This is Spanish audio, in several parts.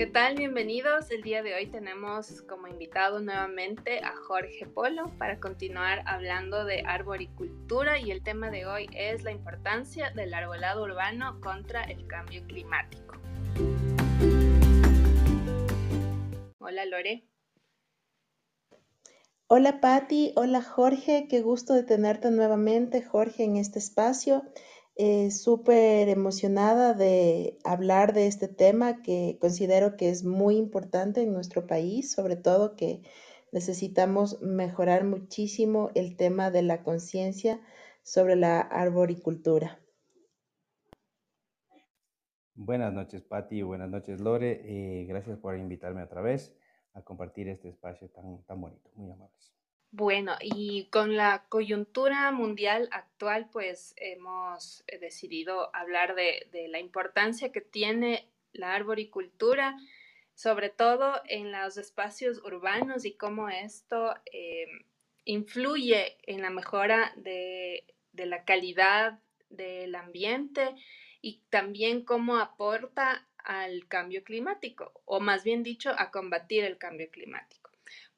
¿Qué tal? Bienvenidos. El día de hoy tenemos como invitado nuevamente a Jorge Polo para continuar hablando de arboricultura y el tema de hoy es la importancia del arbolado urbano contra el cambio climático. Hola Lore. Hola Patti, hola Jorge, qué gusto de tenerte nuevamente Jorge en este espacio. Eh, súper emocionada de hablar de este tema que considero que es muy importante en nuestro país, sobre todo que necesitamos mejorar muchísimo el tema de la conciencia sobre la arboricultura. Buenas noches, Patti. Buenas noches, Lore. Eh, gracias por invitarme otra vez a compartir este espacio tan, tan bonito. Muy amables. Bueno, y con la coyuntura mundial actual, pues hemos eh, decidido hablar de, la importancia que tiene la arboricultura, sobre todo en los espacios urbanos y cómo esto eh, influye en la mejora de, de la calidad del ambiente y también cómo aporta al cambio climático, o más bien dicho, a combatir el cambio climático.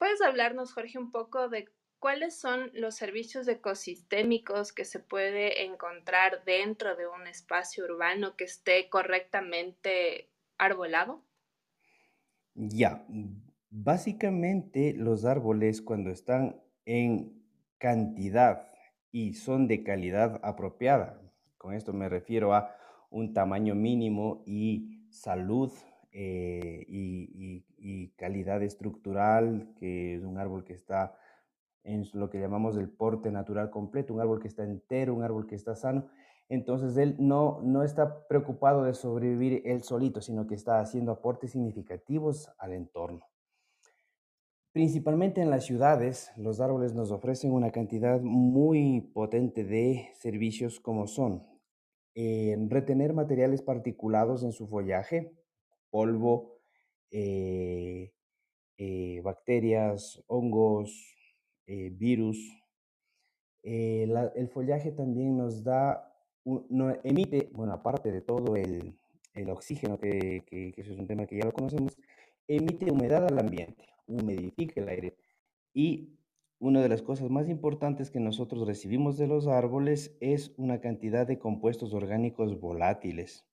¿Puedes hablarnos, Jorge, un poco de cuáles son los servicios ecosistémicos que se puede encontrar dentro de un espacio urbano que esté correctamente arbolado? Ya, básicamente los árboles cuando están en cantidad y son de calidad apropiada, con esto me refiero a un tamaño mínimo y salud eh, y, calidad estructural, que es un árbol que está en lo que llamamos el porte natural completo, un árbol que está entero, un árbol que está sano. Entonces él no, no está preocupado de sobrevivir él solito, sino que está haciendo aportes significativos al entorno. Principalmente en las ciudades, los árboles nos ofrecen una cantidad muy potente de servicios como son eh, retener materiales particulados en su follaje, polvo, eh, eh, bacterias, hongos, eh, virus. el follaje también nos da, emite, bueno, aparte de todo el, oxígeno, que, eso es un tema que ya lo conocemos, emite humedad al ambiente, humidifica el aire. Y una de las cosas más importantes que nosotros recibimos de los árboles es una cantidad de compuestos orgánicos volátiles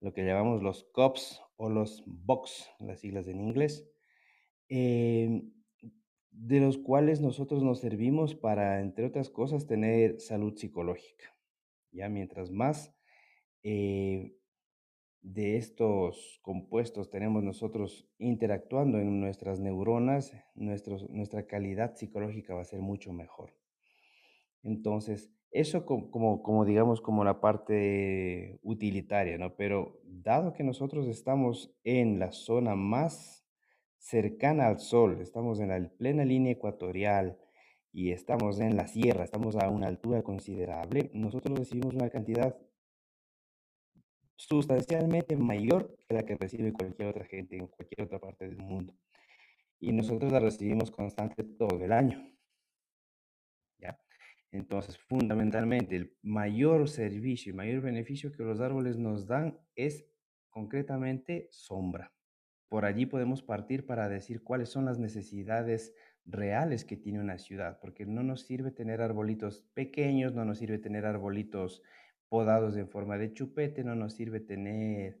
lo que llamamos los COPS o los BOX, las siglas en inglés, em, de los cuales nosotros nos servimos para, entre otras cosas, tener salud psicológica. Ya mientras más eh, de estos compuestos tenemos nosotros interactuando en nuestras neuronas, nuestra calidad psicológica va a ser mucho mejor. Entonces, eso como, como, digamos, como la parte utilitaria, ¿no? Pero dado que nosotros estamos en la zona más cercana al sol, estamos en la plena línea ecuatorial y estamos en la sierra, estamos a una altura considerable, nosotros recibimos una cantidad sustancialmente mayor que la que recibe cualquier otra gente en cualquier otra parte del mundo. Y nosotros la recibimos constante todo el año. Entonces, fundamentalmente, el mayor servicio y mayor beneficio que los árboles nos dan es concretamente sombra. Por allí podemos partir para decir cuáles son las necesidades reales que tiene una ciudad, porque no nos sirve tener arbolitos pequeños, no nos sirve tener arbolitos podados en forma de chupete, no nos sirve tener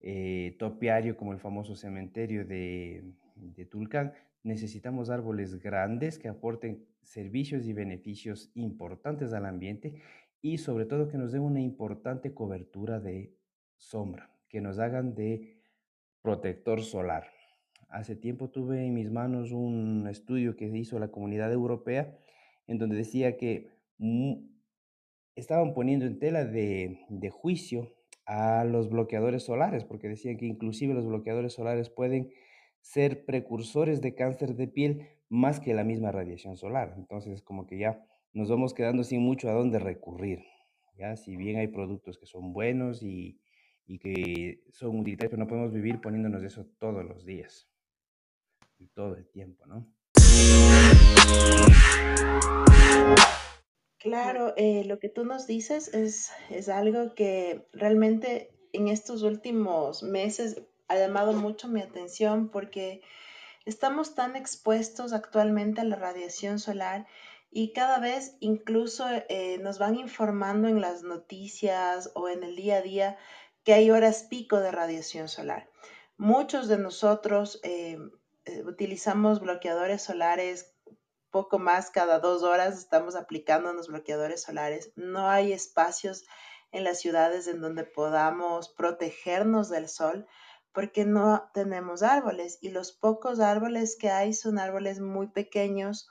eh, topiario como el famoso cementerio de, de Tulcán. Necesitamos árboles grandes que aporten servicios y beneficios importantes al ambiente y sobre todo que nos den una importante cobertura de sombra, que nos hagan de protector solar. Hace tiempo tuve en mis manos un estudio que hizo la comunidad europea en donde decía que estaban poniendo en tela de, de juicio a los bloqueadores solares, porque decían que inclusive los bloqueadores solares pueden ser precursores de cáncer de piel más que la misma radiación solar. Entonces, como que ya nos vamos quedando sin mucho a dónde recurrir. Ya, si bien hay productos que son buenos y, y que son utilitarios, pero no podemos vivir poniéndonos eso todos los días y todo el tiempo, ¿no? Claro, eh, lo que tú nos dices es, es algo que realmente en estos últimos meses ha llamado mucho mi atención porque estamos tan expuestos actualmente a la radiación solar y cada vez incluso eh, nos van informando en las noticias o en el día a día que hay horas pico de radiación solar. Muchos de nosotros eh, eh, utilizamos bloqueadores solares poco más cada dos horas estamos aplicando los bloqueadores solares. No hay espacios en las ciudades en donde podamos protegernos del sol porque no tenemos árboles y los pocos árboles que hay son árboles muy pequeños,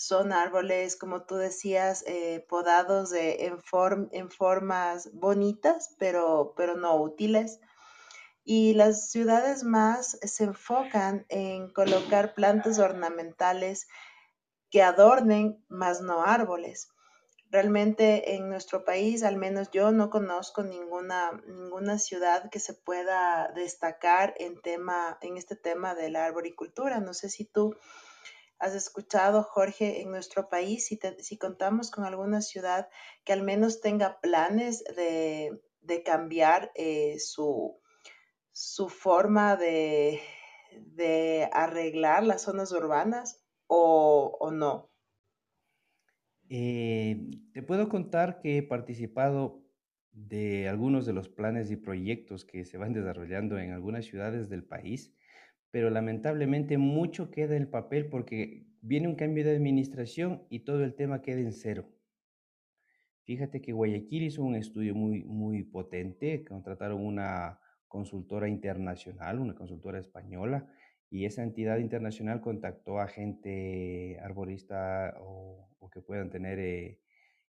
son árboles, como tú decías, eh, podados en, en, formas bonitas, pero, pero no útiles. Y las ciudades más se enfocan en colocar plantas ornamentales que adornen, más no árboles. Realmente en nuestro país, al menos yo no conozco ninguna, ninguna ciudad que se pueda destacar en, tema, en este tema de la arboricultura. No sé si tú has escuchado, Jorge, en nuestro país, si, si contamos con alguna ciudad que al menos tenga planes de, cambiar eh, su, su forma de, de arreglar las zonas urbanas o, no? Eh, te puedo contar que he participado de algunos de los planes y proyectos que se van desarrollando en algunas ciudades del país, pero lamentablemente mucho queda en el papel porque viene un cambio de administración y todo el tema queda en cero. Fíjate que Guayaquil hizo un estudio muy, muy potente, contrataron una consultora internacional, una consultora española, y esa entidad internacional contactó a gente arborista o, que puedan tener eh,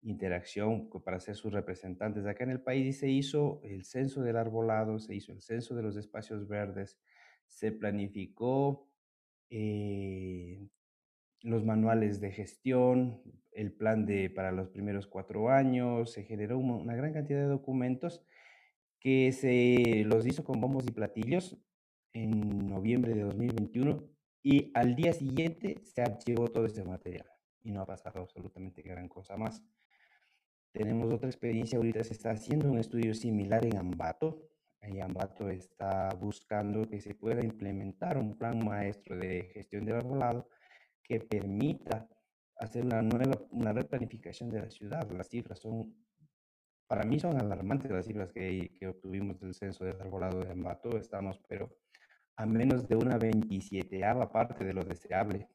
interacción para ser sus representantes acá en el país y se hizo el censo del arbolado, se hizo el censo de los espacios verdes, se planificó eh, los manuales de gestión, el plan de, para los primeros cuatro años, se generó una gran cantidad de documentos que se los hizo con bombos y platillos en noviembre de 2021 y al día siguiente se archivó todo este material y no ha pasado absolutamente gran cosa más. Tenemos otra experiencia, ahorita se está haciendo un estudio similar en Ambato. Y Ambato está buscando que se pueda implementar un plan maestro de gestión del arbolado que permita hacer una nueva, una replanificación de la ciudad. Las cifras son, para mí son alarmantes las cifras que, que obtuvimos del censo del arbolado de Ambato. Estamos, pero a menos de una 27 parte de lo deseable.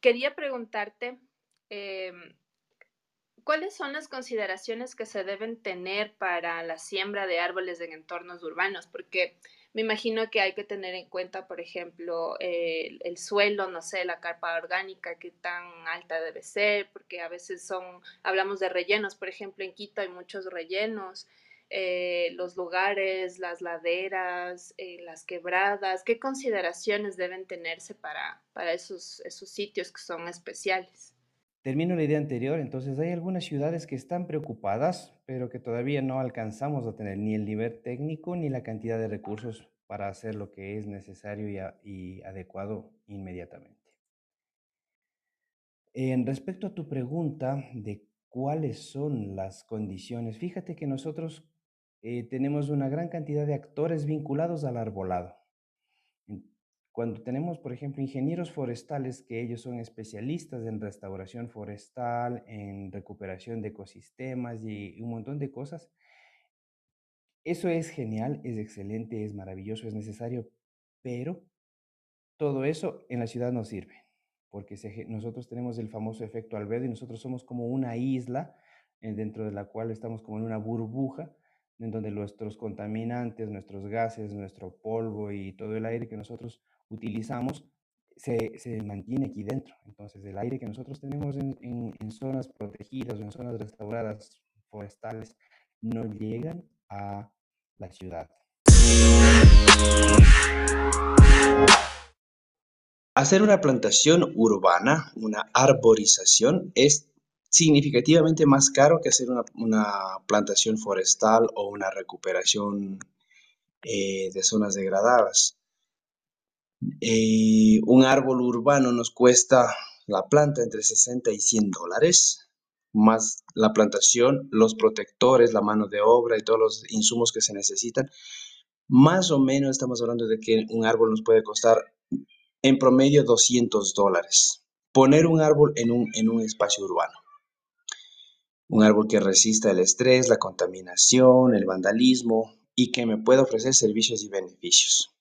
Quería preguntarte, em, ¿cuáles son las consideraciones que se deben tener para la siembra de árboles en entornos urbanos? Porque me imagino que hay que tener en cuenta, por ejemplo, el, el suelo, no sé, la carpa orgánica, qué tan alta debe ser, porque a veces son, hablamos de rellenos, por ejemplo, en Quito hay muchos rellenos. Eh, los lugares, las laderas, eh, las quebradas, qué consideraciones deben tenerse para, para esos, esos sitios que son especiales. Termino la idea anterior, entonces hay algunas ciudades que están preocupadas, pero que todavía no alcanzamos a tener ni el nivel técnico ni la cantidad de recursos para hacer lo que es necesario y, adecuado inmediatamente. En respecto a tu pregunta de cuáles son las condiciones, fíjate que nosotros eh, tenemos una gran cantidad de actores vinculados al arbolado. Cuando tenemos, por ejemplo, ingenieros forestales, que ellos son especialistas en restauración forestal, en recuperación de ecosistemas y un montón de cosas, eso es genial, es excelente, es maravilloso, es necesario, pero todo eso en la ciudad no sirve, porque nosotros tenemos el famoso efecto albedo y nosotros somos como una isla eh, dentro de la cual estamos como en una burbuja en donde nuestros contaminantes, nuestros gases, nuestro polvo y todo el aire que nosotros utilizamos se, se mantiene aquí dentro. Entonces, el aire que nosotros tenemos en, en, zonas protegidas o en zonas restauradas forestales no llegan a la ciudad. Hacer una plantación urbana, una arborización, es significativamente más caro que hacer una, plantación forestal o una recuperación eh, de zonas degradadas. Eh, un árbol urbano nos cuesta la planta entre 60 y 100 dólares, más la plantación, los protectores, la mano de obra y todos los insumos que se necesitan, más o menos estamos hablando de que un árbol nos puede costar en promedio 200 dólares. Poner un árbol un, en un espacio urbano. Un árbol que resista el estrés, la contaminación, el vandalismo y que me pueda ofrecer servicios y beneficios.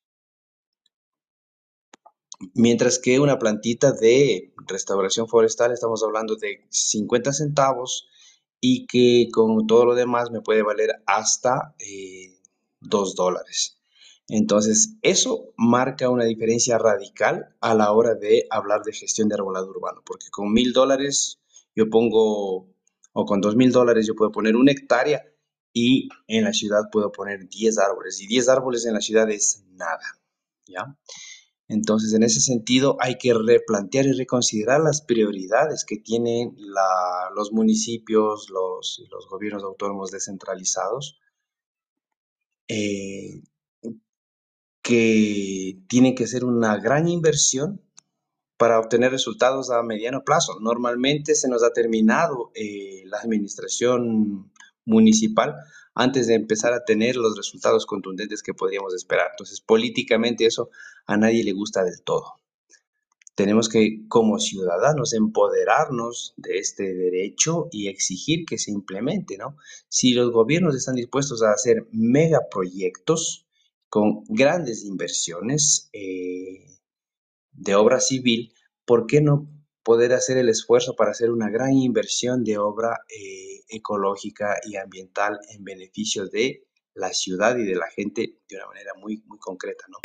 Mientras que una plantita de restauración forestal estamos hablando de 50 centavos y que con todo lo demás me puede valer hasta eh, 2 dólares. Entonces, eso marca una diferencia radical a la hora de hablar de gestión de arbolado urbano, porque con mil dólares yo pongo, o con dos mil dólares yo puedo poner una hectárea y en la ciudad puedo poner 10 árboles, y 10 árboles en la ciudad es nada, ¿ya? Entonces, en ese sentido, hay que replantear y reconsiderar las prioridades que tienen los municipios, los, los, gobiernos autónomos descentralizados, eh, que tienen que ser una gran inversión para obtener resultados a mediano plazo. Normalmente se nos ha terminado eh, la administración municipal antes de empezar a tener los resultados contundentes que podríamos esperar. Entonces, políticamente eso a nadie le gusta del todo. Tenemos que, como ciudadanos, empoderarnos de este derecho y exigir que se implemente, ¿no? Si los gobiernos están dispuestos a hacer megaproyectos con grandes inversiones eh, de obra civil, ¿por qué no poder hacer el esfuerzo para hacer una gran inversión de obra eh, ecológica y ambiental en beneficio de la ciudad y de la gente de una manera muy, muy concreta, ¿no?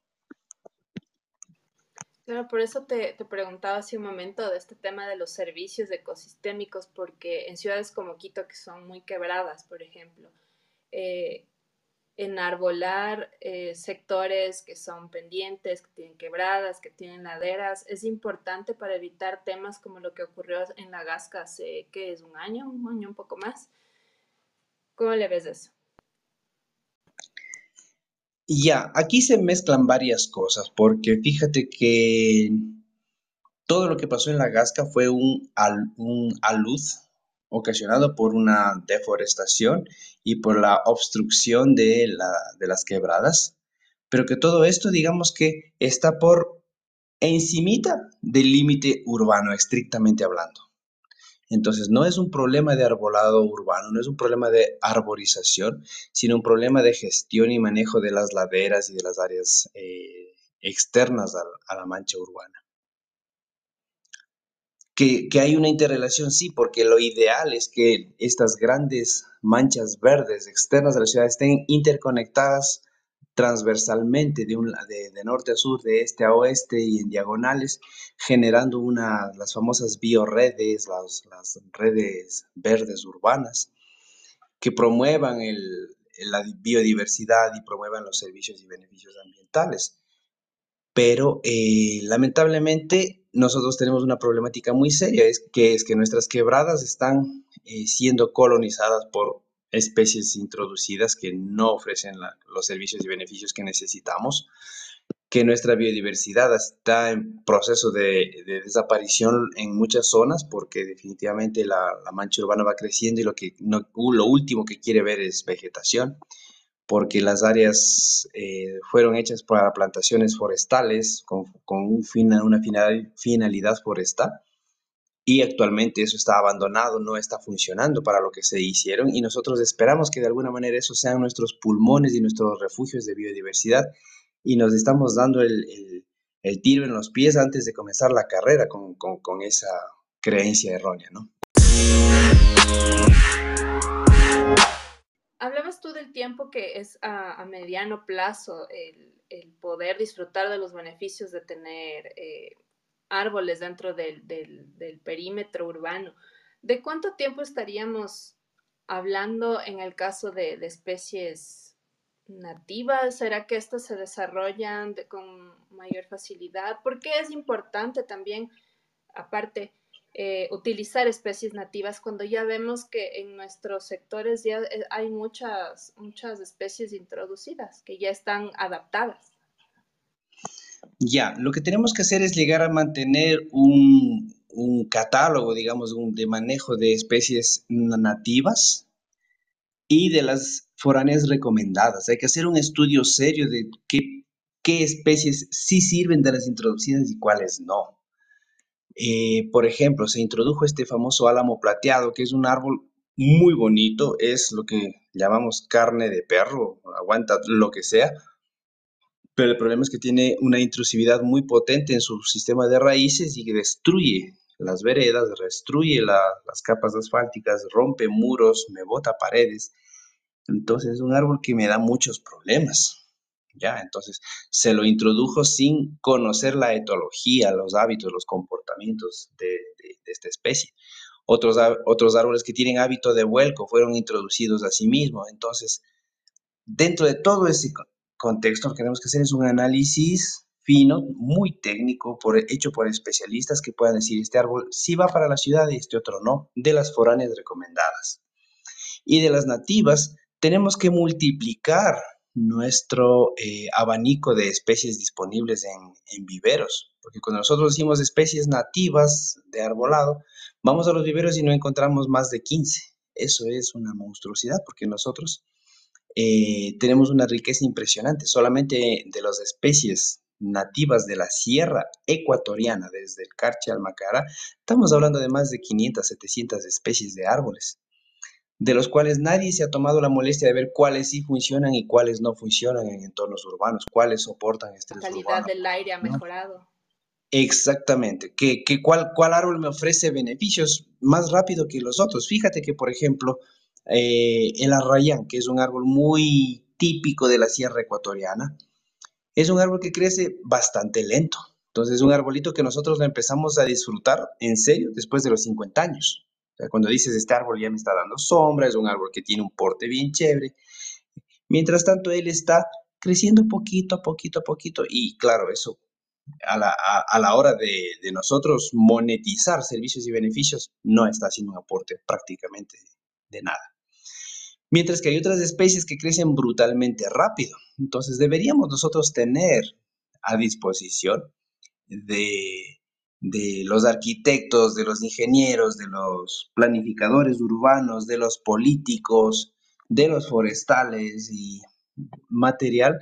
Claro, por eso te, te, preguntaba hace un momento de este tema de los servicios ecosistémicos, porque en ciudades como Quito, que son muy quebradas, por ejemplo, eh, enarbolar eh, sectores que son pendientes, que tienen quebradas, que tienen laderas, es importante para evitar temas como lo que ocurrió en la Gasca hace, ¿qué es? ¿Un año? ¿Un año un poco más? ¿Cómo le ves eso? Ya, aquí se mezclan varias cosas, porque fíjate que todo lo que pasó en la Gasca fue un, al, un alud ocasionado por una deforestación y por la obstrucción de, la, de las quebradas, pero que todo esto digamos que está por encimita del límite urbano, estrictamente hablando. Entonces, no es un problema de arbolado urbano, no es un problema de arborización, sino un problema de gestión y manejo de las laderas y de las áreas eh, externas a, a la mancha urbana. Que, hay una interrelación, sí, porque lo ideal es que estas grandes manchas verdes externas de la ciudad estén interconectadas transversalmente de, un, de, norte a sur, de este a oeste y en diagonales, generando una, las famosas bioredes, las, las redes verdes urbanas, que promuevan el, la biodiversidad y promuevan los servicios y beneficios ambientales. Pero eh, lamentablemente nosotros tenemos una problemática muy seria, es que es que nuestras quebradas están eh, siendo colonizadas por especies introducidas que no ofrecen la, los servicios y beneficios que necesitamos, que nuestra biodiversidad está en proceso de, de desaparición en muchas zonas porque definitivamente la, mancha urbana va creciendo y lo, que no, lo último que quiere ver es vegetación porque las áreas eh, fueron hechas para plantaciones forestales con, con un una final, finalidad forestal y actualmente eso está abandonado, no está funcionando para lo que se hicieron y nosotros esperamos que de alguna manera esos sean nuestros pulmones y nuestros refugios de biodiversidad y nos estamos dando el, el, tiro en los pies antes de comenzar la carrera con, con, con esa creencia errónea, ¿no? Hablabas tú del tiempo que es a, mediano plazo el, poder disfrutar de los beneficios de tener eh, árboles dentro del, perímetro urbano. ¿De cuánto tiempo estaríamos hablando en el caso de, especies nativas? ¿Será que estas se desarrollan de, con mayor facilidad? Porque es importante también, aparte, eh, utilizar especies nativas cuando ya vemos que en nuestros sectores ya eh, hay muchas, muchas especies introducidas que ya están adaptadas. Ya, lo que tenemos que hacer es llegar a mantener un, un catálogo, digamos, de manejo de especies nativas y de las foráneas recomendadas. Hay que hacer un estudio serio de qué, qué especies sí sirven de las introducidas y cuáles no. Eh, por ejemplo, se introdujo este famoso álamo plateado, que es un árbol muy bonito, es lo que llamamos carne de perro, aguanta lo que sea, pero el problema es que tiene una intrusividad muy potente en su sistema de raíces y destruye las veredas, destruye las capas asfálticas, rompe muros, me bota paredes. Entonces es un árbol que me da muchos problemas. ¿Ya? Entonces se lo introdujo sin conocer la etología, los hábitos, los comportamientos de, esta especie. Otros, otros árboles que tienen hábito de vuelco fueron introducidos a sí mismos. Entonces, dentro de todo ese contexto, lo que tenemos que hacer es un análisis fino, muy técnico, hecho por especialistas que puedan decir este árbol sí va para la ciudad y este otro no, de las foráneas recomendadas. Y de las nativas, tenemos que multiplicar nuestro eh, abanico de especies disponibles en, viveros, porque cuando nosotros decimos especies nativas de arbolado, vamos a los viveros y no encontramos más de 15. Eso es una monstruosidad, porque nosotros eh, tenemos una riqueza impresionante. Solamente de las especies nativas de la sierra ecuatoriana, desde el Carche al Macara, estamos hablando de más de 500, 700 especies de árboles de los cuales nadie se ha tomado la molestia de ver cuáles sí funcionan y cuáles no funcionan en entornos urbanos, cuáles soportan estrés La calidad del aire ha mejorado. Exactamente. ¿Qué, cuál, ¿Cuál árbol me ofrece beneficios más rápido que los otros? Fíjate que, por ejemplo, eh, el arrayán, que es un árbol muy típico de la sierra ecuatoriana, es un árbol que crece bastante lento. Entonces, es un arbolito que nosotros lo empezamos a disfrutar en serio después de los 50 años cuando dices, este árbol ya me está dando sombra, es un árbol que tiene un porte bien chévere. Mientras tanto, él está creciendo poquito a poquito a poquito y claro, eso a la, hora de, nosotros monetizar servicios y beneficios no está haciendo un aporte prácticamente de nada. Mientras que hay otras especies que crecen brutalmente rápido. Entonces deberíamos nosotros tener a disposición de de los arquitectos, de los ingenieros, de los planificadores urbanos, de los políticos, de los forestales y material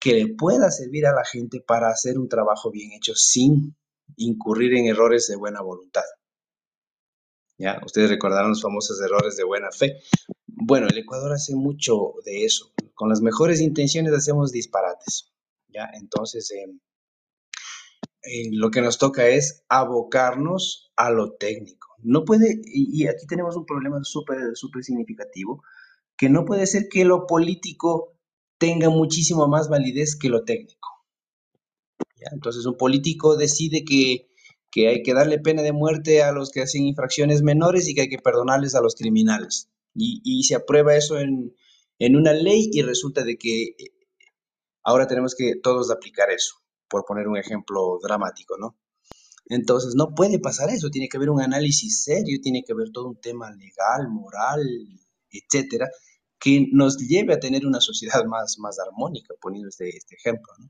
que le pueda servir a la gente para hacer un trabajo bien hecho sin incurrir en errores de buena voluntad. ¿Ya? Ustedes recordarán los famosos errores de buena fe. Bueno, el Ecuador hace mucho de eso. Con las mejores intenciones hacemos disparates. ¿Ya? Entonces, em, eh, lo que nos toca es abocarnos a lo técnico. No puede, y, aquí tenemos un problema súper, súper significativo, que no puede ser que lo político tenga muchísimo más validez que lo técnico. Entonces un político decide que, hay que darle pena de muerte a los que hacen infracciones menores y que hay que perdonarles a los criminales. Y, se aprueba eso en, en una ley y resulta de que eh, ahora tenemos que todos aplicar eso por poner un ejemplo dramático, ¿no? Entonces, no puede pasar eso, tiene que haber un análisis serio, tiene que haber todo un tema legal, moral, etcétera, que nos lleve a tener una sociedad más, más armónica, poniendo este, este ejemplo, ¿no?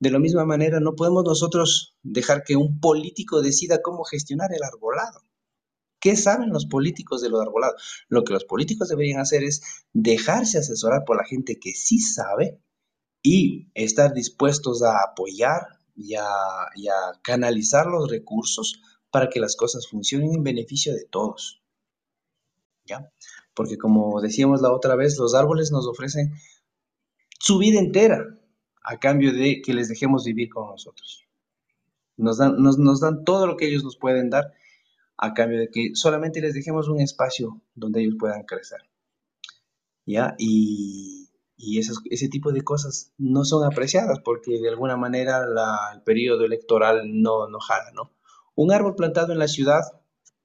De la misma manera, no podemos nosotros dejar que un político decida cómo gestionar el arbolado. ¿Qué saben los políticos de lo arbolado? Lo que los políticos deberían hacer es dejarse asesorar por la gente que sí sabe y estar dispuestos a apoyar y a, canalizar los recursos para que las cosas funcionen en beneficio de todos. ¿Ya? Porque como decíamos la otra vez, los árboles nos ofrecen su vida entera a cambio de que les dejemos vivir con nosotros. Nos dan, todo lo que ellos nos pueden dar a cambio de que solamente les dejemos un espacio donde ellos puedan crecer. ¿Ya? Y ese tipo de cosas no son apreciadas porque de alguna manera el periodo electoral no, no jala, ¿no? Un árbol plantado en la ciudad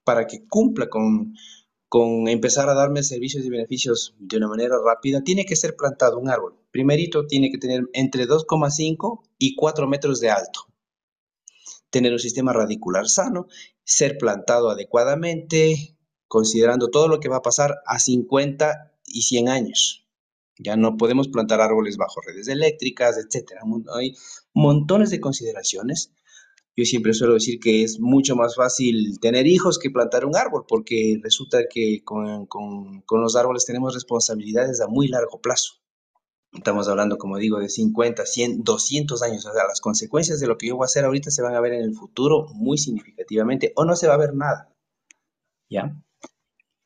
para que cumpla con, con empezar a darme servicios y beneficios de una manera rápida, tiene que ser plantado un árbol. Primerito, tiene que tener entre 2,5 y 4 metros de alto. Tener un sistema radicular sano, ser plantado adecuadamente, considerando todo lo que va a pasar a 50 y 100 años. Ya no podemos plantar árboles bajo redes eléctricas, etcétera. Hay montones de consideraciones Yo siempre suelo decir que es mucho más fácil tener hijos que plantar un árbol, porque resulta que con, con, con los árboles tenemos responsabilidades a muy largo plazo. Estamos hablando, como digo, de 50, 100, 200 años. O sea, las consecuencias de lo que yo voy a hacer ahorita se van a ver en el futuro muy significativamente o no se va a ver nada. ¿Ya?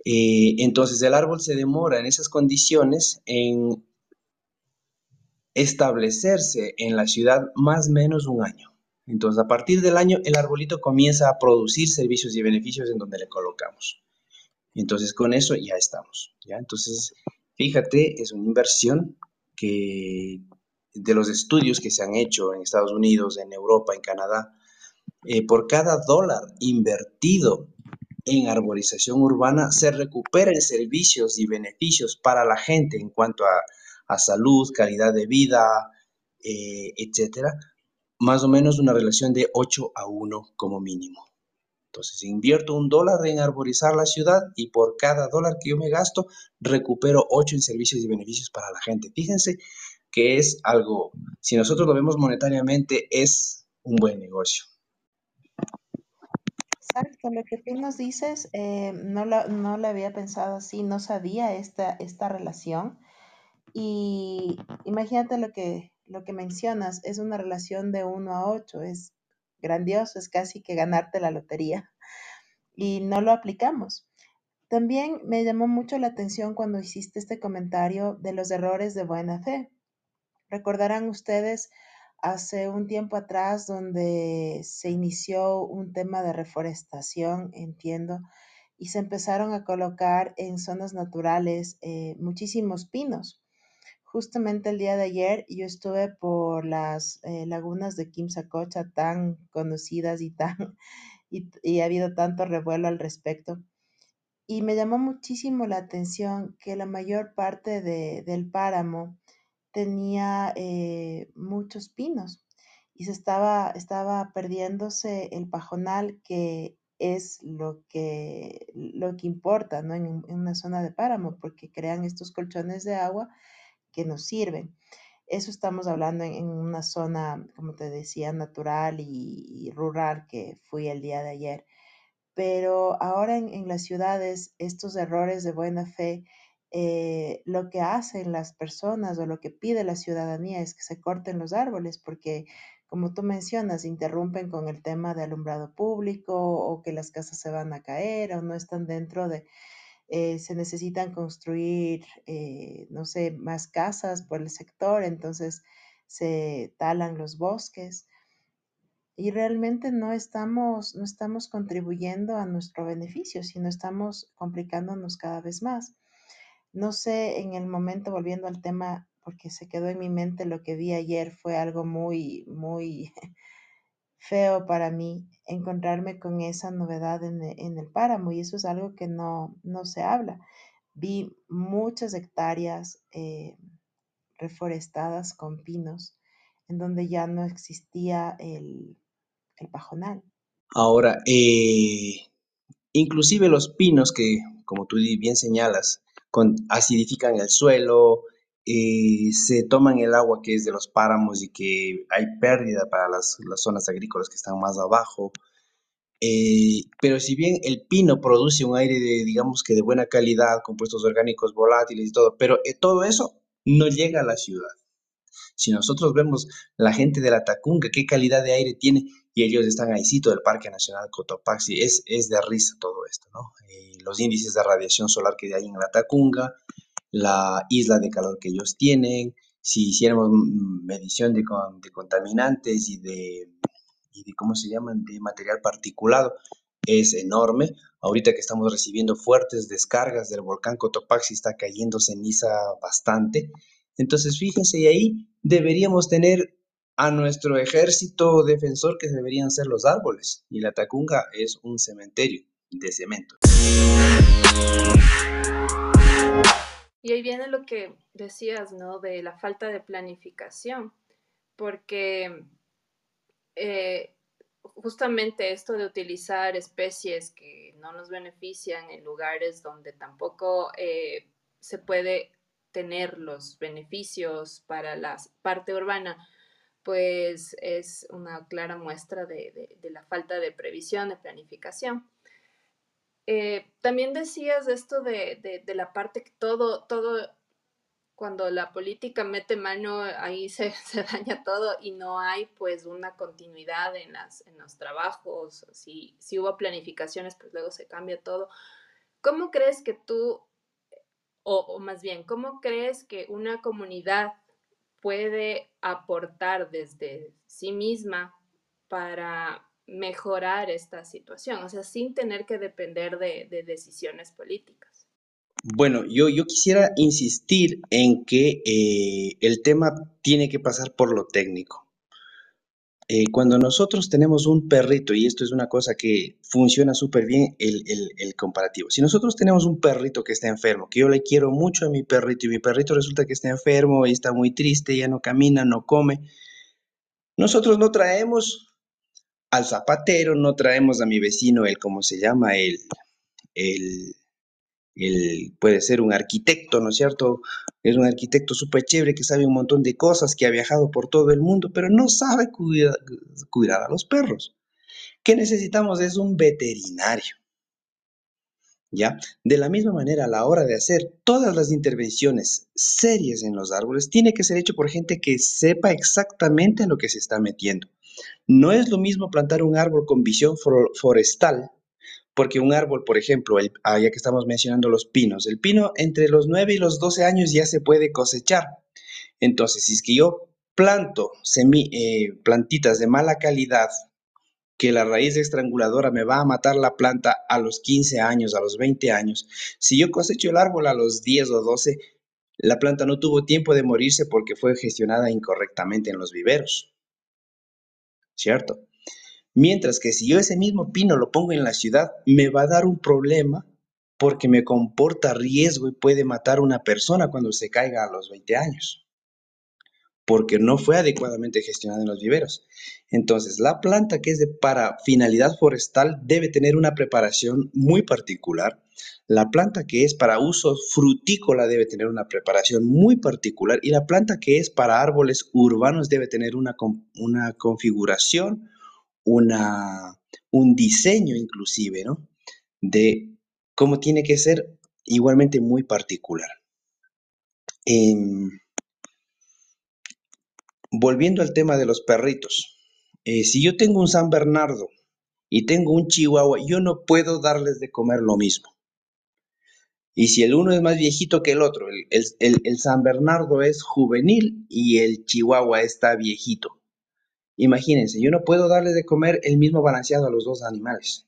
Eh, entonces, el árbol se demora en esas condiciones en establecerse en la ciudad más o menos un año. Entonces, a partir del año, el arbolito comienza a producir servicios y beneficios en donde le colocamos. Entonces, con eso ya estamos. ¿ya? Entonces, fíjate, es una inversión que de los estudios que se han hecho en Estados Unidos, en Europa, en Canadá, eh, por cada dólar invertido en arborización urbana se recupera servicios y beneficios para la gente en cuanto a, salud, calidad de vida, eh, etcétera, más o menos una relación de 8 a 1 como mínimo. Entonces, invierto un dólar en arborizar la ciudad y por cada dólar que yo me gasto, recupero 8 en servicios y beneficios para la gente. Fíjense que es algo, si nosotros lo vemos monetariamente, es un buen negocio. Exacto, lo que tú nos dices, eh, no, lo, no lo había pensado así, no sabía esta, esta relación. Y imagínate lo que, lo que mencionas, es una relación de 1 a 8, es grandioso, es casi que ganarte la lotería. Y no lo aplicamos. También me llamó mucho la atención cuando hiciste este comentario de los errores de buena fe. Recordarán ustedes hace un tiempo atrás donde se inició un tema de reforestación, entiendo, y se empezaron a colocar en zonas naturales eh, muchísimos pinos. Justamente el día de ayer yo estuve por las eh, lagunas de Quimsacocha tan conocidas y tan y, ha habido tanto revuelo al respecto. Y me llamó muchísimo la atención que la mayor parte del páramo tenía eh, muchos pinos y se estaba, estaba perdiéndose el pajonal que es lo que, lo que importa ¿no? en, en, una zona de páramo, porque crean estos colchones de agua que nos sirven. Eso estamos hablando en, una zona, como te decía, natural y, rural que fui el día de ayer. Pero ahora en, las ciudades, estos errores de buena fe, eh, lo que hacen las personas o lo que pide la ciudadanía es que se corten los árboles porque, como tú mencionas, interrumpen con el tema de alumbrado público o que las casas se van a caer o no están dentro de, eh, se necesitan construir, eh, no sé, más casas por el sector, entonces se talan los bosques y realmente no estamos, no estamos contribuyendo a nuestro beneficio, sino estamos complicándonos cada vez más. No sé, en el momento, volviendo al tema, porque se quedó en mi mente lo que vi ayer, fue algo muy, muy feo para mí encontrarme con esa novedad en, e, el páramo y eso es algo que no, no se habla. Vi muchas hectáreas eh, reforestadas con pinos en donde ya no existía el, el pajonal. Ahora, eh, inclusive los pinos que, como tú bien señalas, acidifican el suelo, eh, se toman el agua que es de los páramos y que hay pérdida para las, zonas agrícolas que están más abajo. Eh, pero si bien el pino produce un aire de, digamos que de buena calidad, compuestos orgánicos volátiles y todo, pero eh, todo eso no llega a la ciudad. Si nosotros vemos la gente de la Tacunga, qué calidad de aire tiene, y ellos están ahí, del Parque Nacional Cotopaxi, es, es de risa todo esto, ¿no? los índices de radiación solar que hay en la Tacunga, la isla de calor que ellos tienen, si hiciéramos medición de, contaminantes y de, y de, ¿cómo se llaman?, de material particulado, es enorme. Ahorita que estamos recibiendo fuertes descargas del volcán Cotopaxi, está cayendo ceniza bastante. Entonces, fíjense, y ahí deberíamos tener a nuestro ejército defensor que deberían ser los árboles. Y la Tacunga es un cementerio de cemento. Y ahí viene lo que decías, ¿no? De la falta de planificación, porque eh, justamente esto de utilizar especies que no nos benefician en lugares donde tampoco eh, se puede tener los beneficios para la parte urbana, pues es una clara muestra de, la falta de previsión, de planificación. Eh, también decías esto de, la parte que todo, todo, cuando la política mete mano, ahí se, daña todo y no hay pues una continuidad en, las, en los trabajos. Si, si hubo planificaciones, pues luego se cambia todo. ¿Cómo crees que tú, o más bien, cómo crees que una comunidad puede aportar desde sí misma para mejorar esta situación, o sea, sin tener que depender de, decisiones políticas. Bueno, yo, yo quisiera insistir en que eh, el tema tiene que pasar por lo técnico. Eh, cuando nosotros tenemos un perrito, y esto es una cosa que funciona súper bien el, el, comparativo, si nosotros tenemos un perrito que está enfermo, que yo le quiero mucho a mi perrito y mi perrito resulta que está enfermo y está muy triste, ya no camina, no come, nosotros no traemos al zapatero, no traemos a mi vecino, el, ¿cómo se llama? El, el, el, puede ser un arquitecto, ¿no es cierto? Es un arquitecto súper chévere que sabe un montón de cosas, que ha viajado por todo el mundo, pero no sabe cuidar, a los perros. ¿Qué necesitamos? Es un veterinario. ¿Ya? De la misma manera, a la hora de hacer todas las intervenciones serias en los árboles, tiene que ser hecho por gente que sepa exactamente lo que se está metiendo. No es lo mismo plantar un árbol con visión forestal porque un árbol, por ejemplo, el, ah, ya que estamos mencionando los pinos, el pino entre los 9 y los 12 años ya se puede cosechar. Entonces, si es que yo planto semi, eh, plantitas de mala calidad, que la raíz estranguladora me va a matar la planta a los 15 años, a los 20 años, si yo cosecho el árbol a los 10 o 12, la planta no tuvo tiempo de morirse porque fue gestionada incorrectamente en los viveros. ¿Cierto? Mientras que si yo ese mismo pino lo pongo en la ciudad, me va a dar un problema porque me comporta riesgo y puede matar a una persona cuando se caiga a los 20 años, porque no fue adecuadamente gestionada en los viveros. Entonces, la planta que es para finalidad forestal debe tener una preparación muy particular. La planta que es para uso frutícola debe tener una preparación muy particular y la planta que es para árboles urbanos debe tener una, una configuración una, un diseño inclusive, ¿no? De cómo tiene que ser igualmente muy particular. Em, volviendo al tema de los perritos, eh, si yo tengo un San Bernardo y tengo un Chihuahua, yo no puedo darles de comer lo mismo. Y si el uno es más viejito que el otro, el San Bernardo es juvenil y el Chihuahua está viejito. Imagínense, yo no puedo darle de comer el mismo balanceado a los dos animales.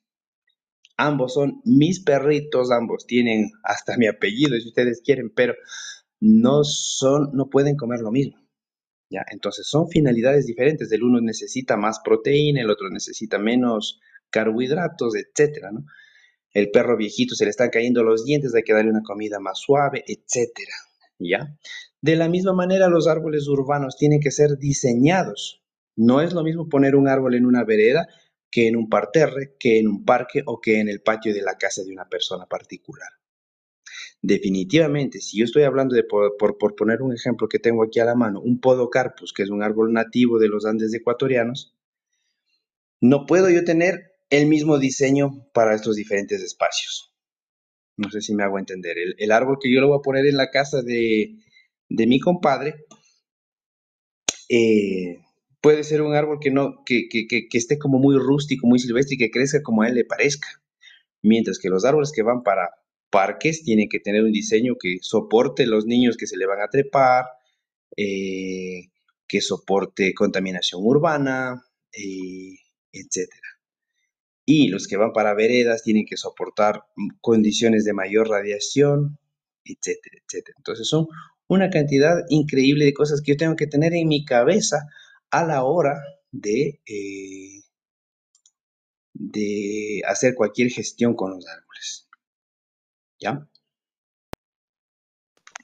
Ambos son mis perritos, ambos tienen hasta mi apellido si ustedes quieren, pero no son, no pueden comer lo mismo. ¿ya? Entonces son finalidades diferentes. El uno necesita más proteína, el otro necesita menos carbohidratos, etcétera, ¿no? El perro viejito se le están cayendo los dientes, hay que darle una comida más suave, etcétera, ¿ya? De la misma manera, los árboles urbanos tienen que ser diseñados no es lo mismo poner un árbol en una vereda que en un parterre, que en un parque o que en el patio de la casa de una persona particular. Definitivamente, si yo estoy hablando de, por, poner un ejemplo que tengo aquí a la mano, un podocarpus, que es un árbol nativo de los Andes ecuatorianos, no puedo yo tener el mismo diseño para estos diferentes espacios. No sé si me hago entender. El, árbol que yo lo voy a poner en la casa de, de mi compadre, eh, puede ser un árbol que, no, que, esté como muy rústico, muy silvestre y que crezca como a él le parezca. Mientras que los árboles que van para parques tienen que tener un diseño que soporte los niños que se le van a trepar, eh, que soporte contaminación urbana, eh, etc. Y los que van para veredas tienen que soportar condiciones de mayor radiación, etcétera, etcétera. Entonces son una cantidad increíble de cosas que yo tengo que tener en mi cabeza a la hora de, eh, de hacer cualquier gestión con los árboles. ¿Ya?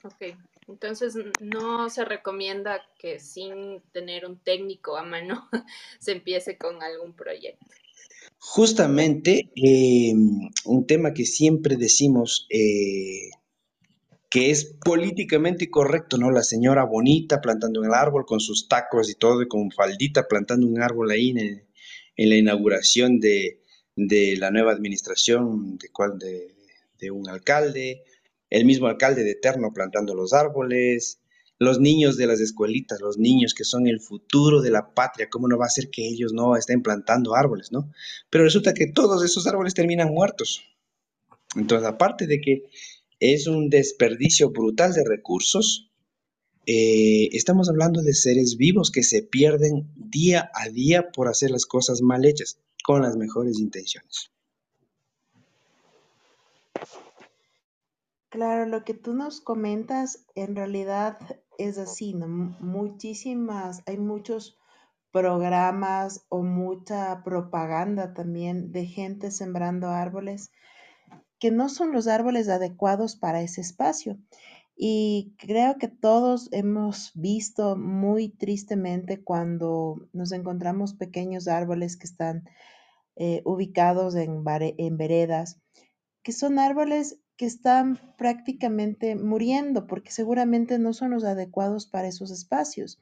Ok, entonces no se recomienda que sin tener un técnico a mano se empiece con algún proyecto. Justamente em, un tema que siempre decimos eh, que es políticamente correcto, ¿no? La señora bonita plantando el árbol con sus tacos y todo, y con faldita plantando un árbol ahí en, la inauguración de, la nueva administración de, cual, de, un alcalde, el mismo alcalde de Eterno plantando los árboles, los niños de las escuelitas, los niños que son el futuro de la patria, ¿cómo no va a ser que ellos no estén plantando árboles, no? Pero resulta que todos esos árboles terminan muertos. Entonces, aparte de que es un desperdicio brutal de recursos. Eh, estamos hablando de seres vivos que se pierden día a día por hacer las cosas mal hechas, con las mejores intenciones. Claro, lo que tú nos comentas en realidad es así. Muchísimas, hay muchos programas o mucha propaganda también de gente sembrando árboles que no son los árboles adecuados para ese espacio. Y creo que todos hemos visto muy tristemente cuando nos encontramos pequeños árboles que están eh, ubicados en, veredas, que son árboles que están prácticamente muriendo porque seguramente no son los adecuados para esos espacios.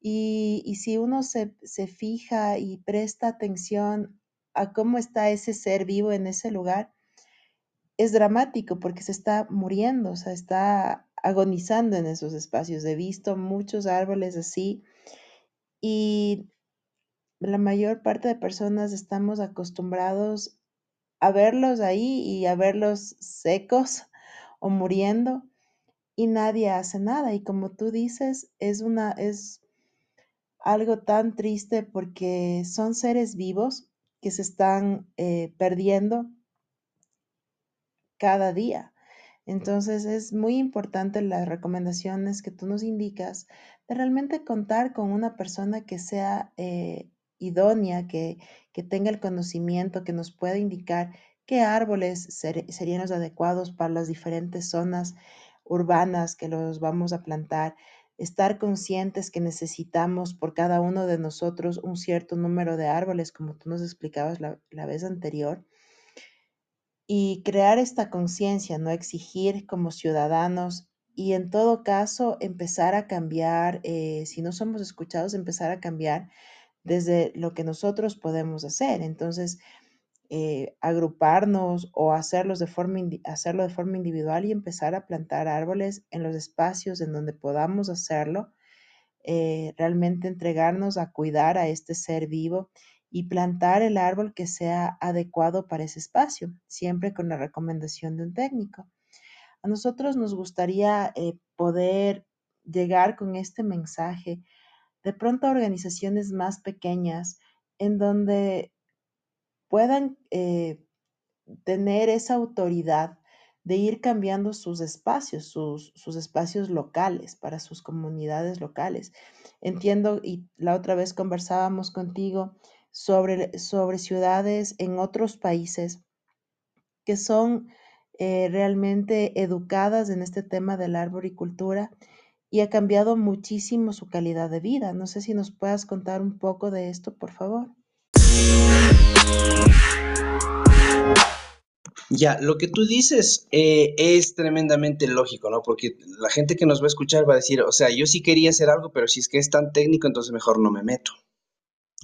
Y, si uno se, se, fija y presta atención a cómo está ese ser vivo en ese lugar, es dramático porque se está muriendo, o sea, está agonizando en esos espacios. He visto muchos árboles así y la mayor parte de personas estamos acostumbrados a verlos ahí y a verlos secos o muriendo y nadie hace nada. Y como tú dices, es una es algo tan triste porque son seres vivos que se están eh, perdiendo cada día. Entonces es muy importante las recomendaciones que tú nos indicas de realmente contar con una persona que sea eh, idónea, que, tenga el conocimiento, que nos pueda indicar qué árboles serían los adecuados para las diferentes zonas urbanas que los vamos a plantar, estar conscientes que necesitamos por cada uno de nosotros un cierto número de árboles, como tú nos explicabas la, la vez anterior y crear esta conciencia, no exigir como ciudadanos y en todo caso empezar a cambiar, eh, si no somos escuchados, empezar a cambiar desde lo que nosotros podemos hacer. Entonces, eh, agruparnos o de forma, hacerlo de forma individual y empezar a plantar árboles en los espacios en donde podamos hacerlo, eh, realmente entregarnos a cuidar a este ser vivo y plantar el árbol que sea adecuado para ese espacio, siempre con la recomendación de un técnico. A nosotros nos gustaría eh, poder llegar con este mensaje de pronto a organizaciones más pequeñas en donde puedan eh, tener esa autoridad de ir cambiando sus espacios, sus, sus, espacios locales para sus comunidades locales. Entiendo, y la otra vez conversábamos contigo sobre, sobre ciudades en otros países que son eh, realmente educadas en este tema de la arboricultura y ha cambiado muchísimo su calidad de vida. No sé si nos puedas contar un poco de esto, por favor. Ya, lo que tú dices eh, es tremendamente lógico, ¿no? Porque la gente que nos va a escuchar va a decir, o sea, yo sí quería hacer algo, pero si es que es tan técnico, entonces mejor no me meto.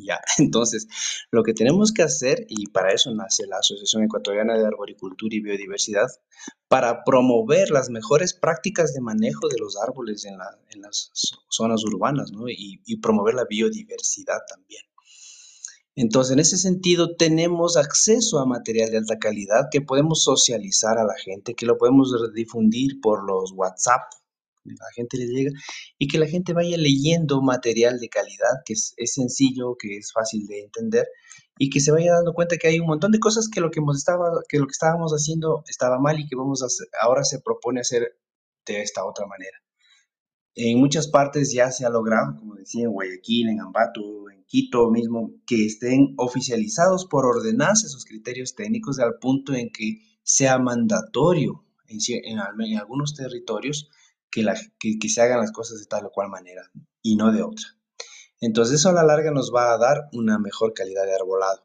Ya, entonces, lo que tenemos que hacer, y para eso nace la Asociación Ecuatoriana de Arboricultura y Biodiversidad, para promover las mejores prácticas de manejo de los árboles en, las zonas urbanas, ¿no? Y, y promover la biodiversidad también. Entonces, en ese sentido, tenemos acceso a material de alta calidad que podemos socializar a la gente, que lo podemos difundir por los WhatsApp, la gente le llega y que la gente vaya leyendo material de calidad, que es, sencillo, que es fácil de entender y que se vaya dando cuenta que hay un montón de cosas que lo que, hemos estaba, que lo que estábamos haciendo estaba mal y que vamos a ahora se propone hacer de esta otra manera. En muchas partes ya se ha logrado, como decía, en Guayaquil, en Ambato, en Quito mismo, que estén oficializados por ordenanza esos criterios técnicos al punto en que sea mandatorio en, en algunos territorios que, se hagan las cosas de tal o cual manera y no de otra. Entonces eso a la larga nos va a dar una mejor calidad de arbolado.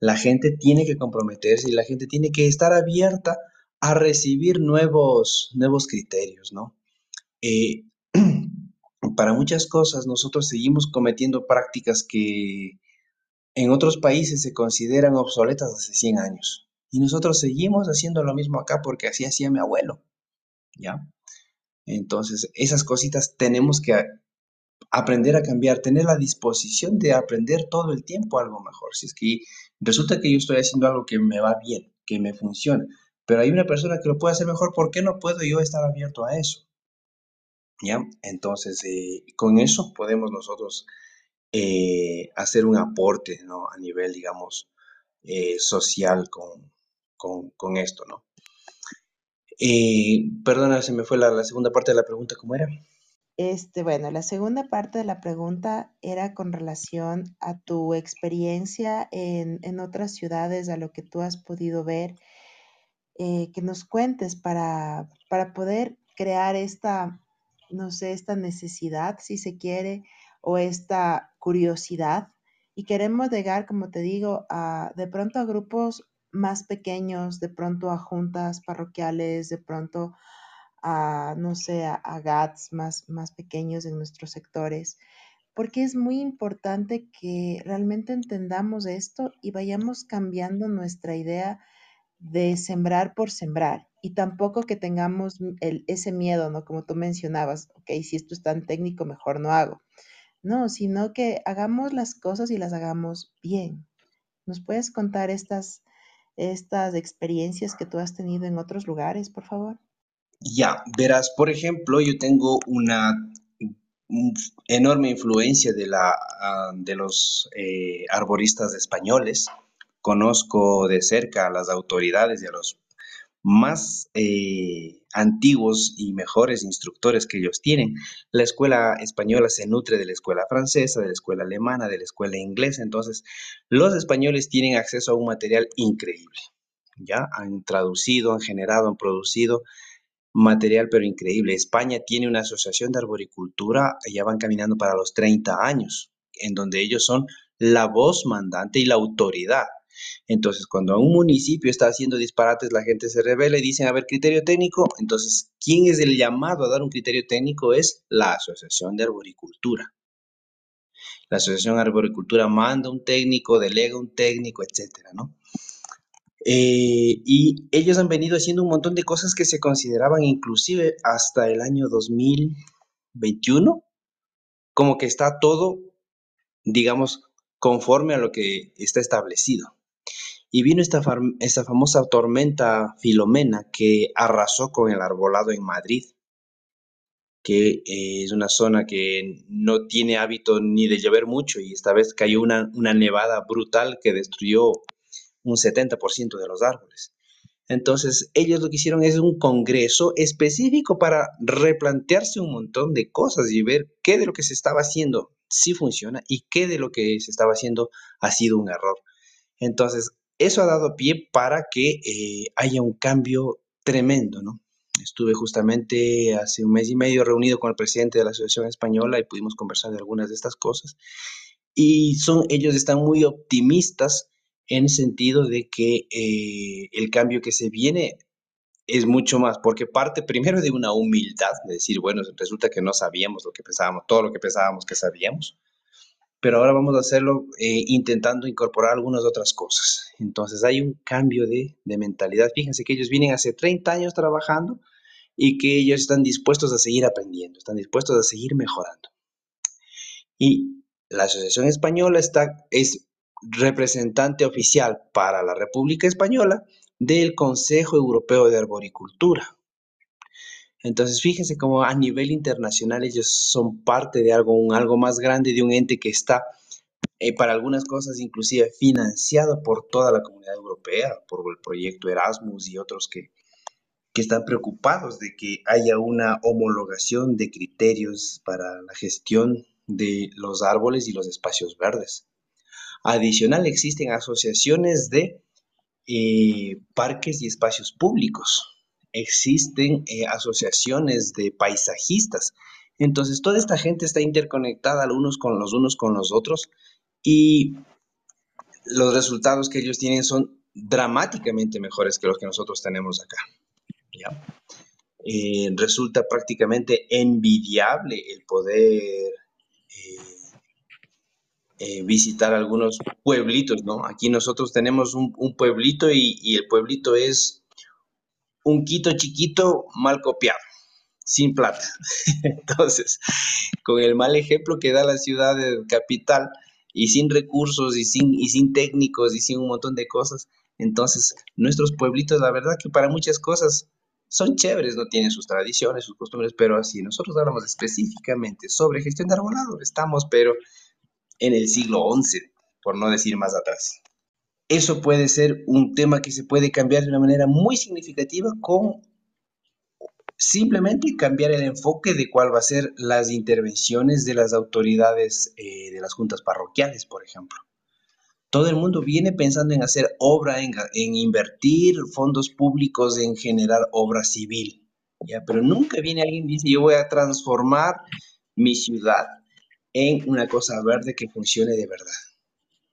La gente tiene que comprometerse y la gente tiene que estar abierta a recibir nuevos, nuevos criterios, ¿no? Eh, para muchas cosas nosotros seguimos cometiendo prácticas que en otros países se consideran obsoletas hace 100 años. Y nosotros seguimos haciendo lo mismo acá porque así hacía mi abuelo, ¿ya? Entonces, esas cositas tenemos que aprender a cambiar, tener la disposición de aprender todo el tiempo algo mejor. Si es que resulta que yo estoy haciendo algo que me va bien, que me funciona, pero hay una persona que lo puede hacer mejor, ¿por qué no puedo yo estar abierto a eso? ¿Ya? Entonces, eh, con eso podemos nosotros eh, hacer un aporte, ¿no? A nivel, digamos, eh, social con, con, esto, ¿no? Perdona, se me fue la, la segunda parte de la pregunta, ¿cómo era? Este, bueno, la segunda parte de la pregunta era con relación a tu experiencia en, otras ciudades, a lo que tú has podido ver, eh, que nos cuentes para, para poder crear esta, no sé, esta necesidad, si se quiere, o esta curiosidad. Y queremos llegar, como te digo, a de pronto a grupos más pequeños, de pronto a juntas parroquiales, de pronto a, no sé, a, GATS más, más pequeños en nuestros sectores, porque es muy importante que realmente entendamos esto y vayamos cambiando nuestra idea de sembrar por sembrar y tampoco que tengamos el, ese miedo, ¿no? Como tú mencionabas, ok, si esto es tan técnico, mejor no hago. No, sino que hagamos las cosas y las hagamos bien. ¿Nos puedes contar estas, estas experiencias que tú has tenido en otros lugares, por favor? Ya, verás, por ejemplo, yo tengo una enorme influencia de, la, ah, de los eh, arboristas españoles. Conozco de cerca a las autoridades y a los más eh, antiguos y mejores instructores que ellos tienen. La escuela española se nutre de la escuela francesa, de la escuela alemana, de la escuela inglesa. Entonces, los españoles tienen acceso a un material increíble. Ya han traducido, han generado, han producido material, pero increíble. España tiene una asociación de arboricultura, ya van caminando para los 30 años, en donde ellos son la voz mandante y la autoridad. Entonces, cuando un municipio está haciendo disparates, la gente se revela y dicen, a ver, criterio técnico. Entonces, ¿quién es el llamado a dar un criterio técnico? Es la Asociación de Arboricultura. La Asociación de Arboricultura manda un técnico, delega un técnico, etcétera, ¿no? Eh, y ellos han venido haciendo un montón de cosas que se consideraban inclusive hasta el año 2021, como que está todo, digamos, conforme a lo que está establecido. Y vino esta, famosa tormenta Filomena que arrasó con el arbolado en Madrid, que eh, es una zona que no tiene hábito ni de llover mucho y esta vez cayó una, una nevada brutal que destruyó un 70% de los árboles. Entonces, ellos lo que hicieron es un congreso específico para replantearse un montón de cosas y ver qué de lo que se estaba haciendo sí funciona y qué de lo que se estaba haciendo ha sido un error. Entonces, eso ha dado pie para que eh, haya un cambio tremendo, ¿no? Estuve justamente hace un mes y medio reunido con el presidente de la Asociación Española y pudimos conversar de algunas de estas cosas. Y son, ellos están muy optimistas en sentido de que eh, el cambio que se viene es mucho más, porque parte primero de una humildad, de decir, bueno, resulta que no sabíamos lo que pensábamos, todo lo que pensábamos que sabíamos, pero ahora vamos a hacerlo eh, intentando incorporar algunas otras cosas. Entonces hay un cambio de, de mentalidad. Fíjense que ellos vienen hace 30 años trabajando y que ellos están dispuestos a seguir aprendiendo, están dispuestos a seguir mejorando. Y la Asociación Española está, es representante oficial para la República Española del Consejo Europeo de Arboricultura. Entonces, fíjense cómo a nivel internacional ellos son parte de algo, un, algo más grande, de un ente que está eh, para algunas cosas inclusive financiado por toda la comunidad europea, por el proyecto Erasmus y otros que, que están preocupados de que haya una homologación de criterios para la gestión de los árboles y los espacios verdes. Adicional, existen asociaciones de eh, parques y espacios públicos. Existen eh, asociaciones de paisajistas. Entonces, toda esta gente está interconectada los unos con los unos con los otros y los resultados que ellos tienen son dramáticamente mejores que los que nosotros tenemos acá. Eh, resulta prácticamente envidiable el poder eh, visitar algunos pueblitos, ¿no? Aquí nosotros tenemos un, pueblito y, el pueblito es un Quito chiquito mal copiado, sin plata. Entonces, con el mal ejemplo que da la ciudad capital y sin recursos y sin, y sin técnicos y sin un montón de cosas, entonces nuestros pueblitos, la verdad que para muchas cosas son chéveres, no tienen sus tradiciones, sus costumbres, pero así nosotros hablamos específicamente sobre gestión de arbolado, estamos, pero en el siglo XI, por no decir más atrás. Eso puede ser un tema que se puede cambiar de una manera muy significativa con simplemente cambiar el enfoque de cuál va a ser las intervenciones de las autoridades eh, de las juntas parroquiales, por ejemplo. Todo el mundo viene pensando en hacer obra, en, invertir fondos públicos, en generar obra civil, ¿ya? pero nunca viene alguien y dice, yo voy a transformar mi ciudad en una cosa verde que funcione de verdad.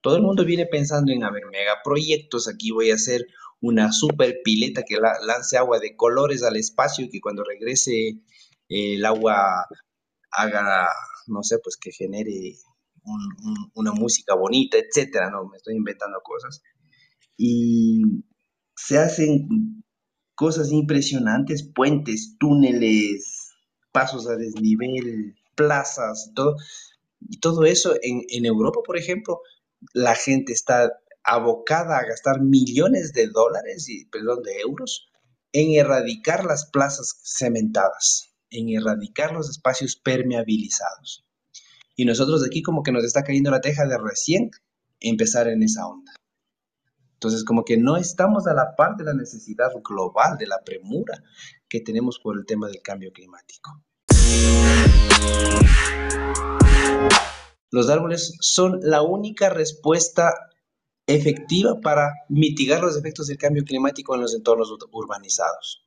Todo el mundo viene pensando en, haber megaproyectos, aquí voy a hacer una super pileta que lance agua de colores al espacio y que cuando regrese eh, el agua haga, no sé, pues que genere una música bonita, etcétera, no, me estoy inventando cosas. Y se hacen cosas impresionantes, puentes, túneles, pasos a desnivel, plazas, todo, y todo eso en, Europa, por ejemplo, la gente está abocada a gastar millones de dólares, y, perdón, de euros, en erradicar las plazas cementadas, en erradicar los espacios permeabilizados. Y nosotros aquí como que nos está cayendo la teja de recién empezar en esa onda. Entonces, como que no estamos a la par de la necesidad global, de la premura que tenemos por el tema del cambio climático. Los árboles son la única respuesta efectiva para mitigar los efectos del cambio climático en los entornos urbanizados.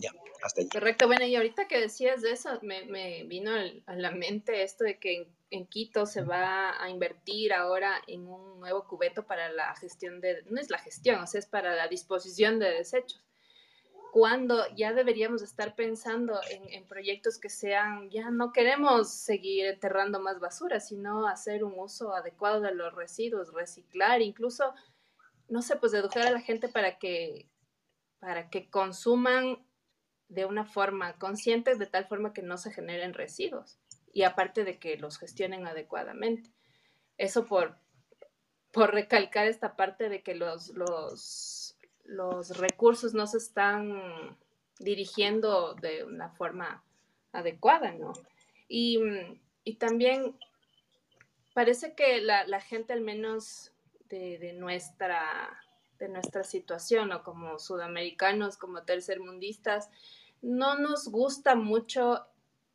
Ya, hasta ahí. Correcto, bueno, y ahorita que decías de eso, me, vino a la mente esto de que en, Quito se va a invertir ahora en un nuevo cubeto para la gestión de, no es la gestión, o sea, es para la disposición de desechos cuando ya deberíamos estar pensando en, proyectos que sean, ya no queremos seguir enterrando más basura, sino hacer un uso adecuado de los residuos, reciclar, incluso, no sé, pues educar a la gente para que, para que consuman de una forma consciente, de tal forma que no se generen residuos y aparte de que los gestionen adecuadamente. Eso por, por recalcar esta parte de que los, los los recursos no se están dirigiendo de una forma adecuada, ¿no? Y, también parece que la, gente, al menos de, nuestra, de nuestra situación, o como sudamericanos, como tercermundistas, no nos gusta mucho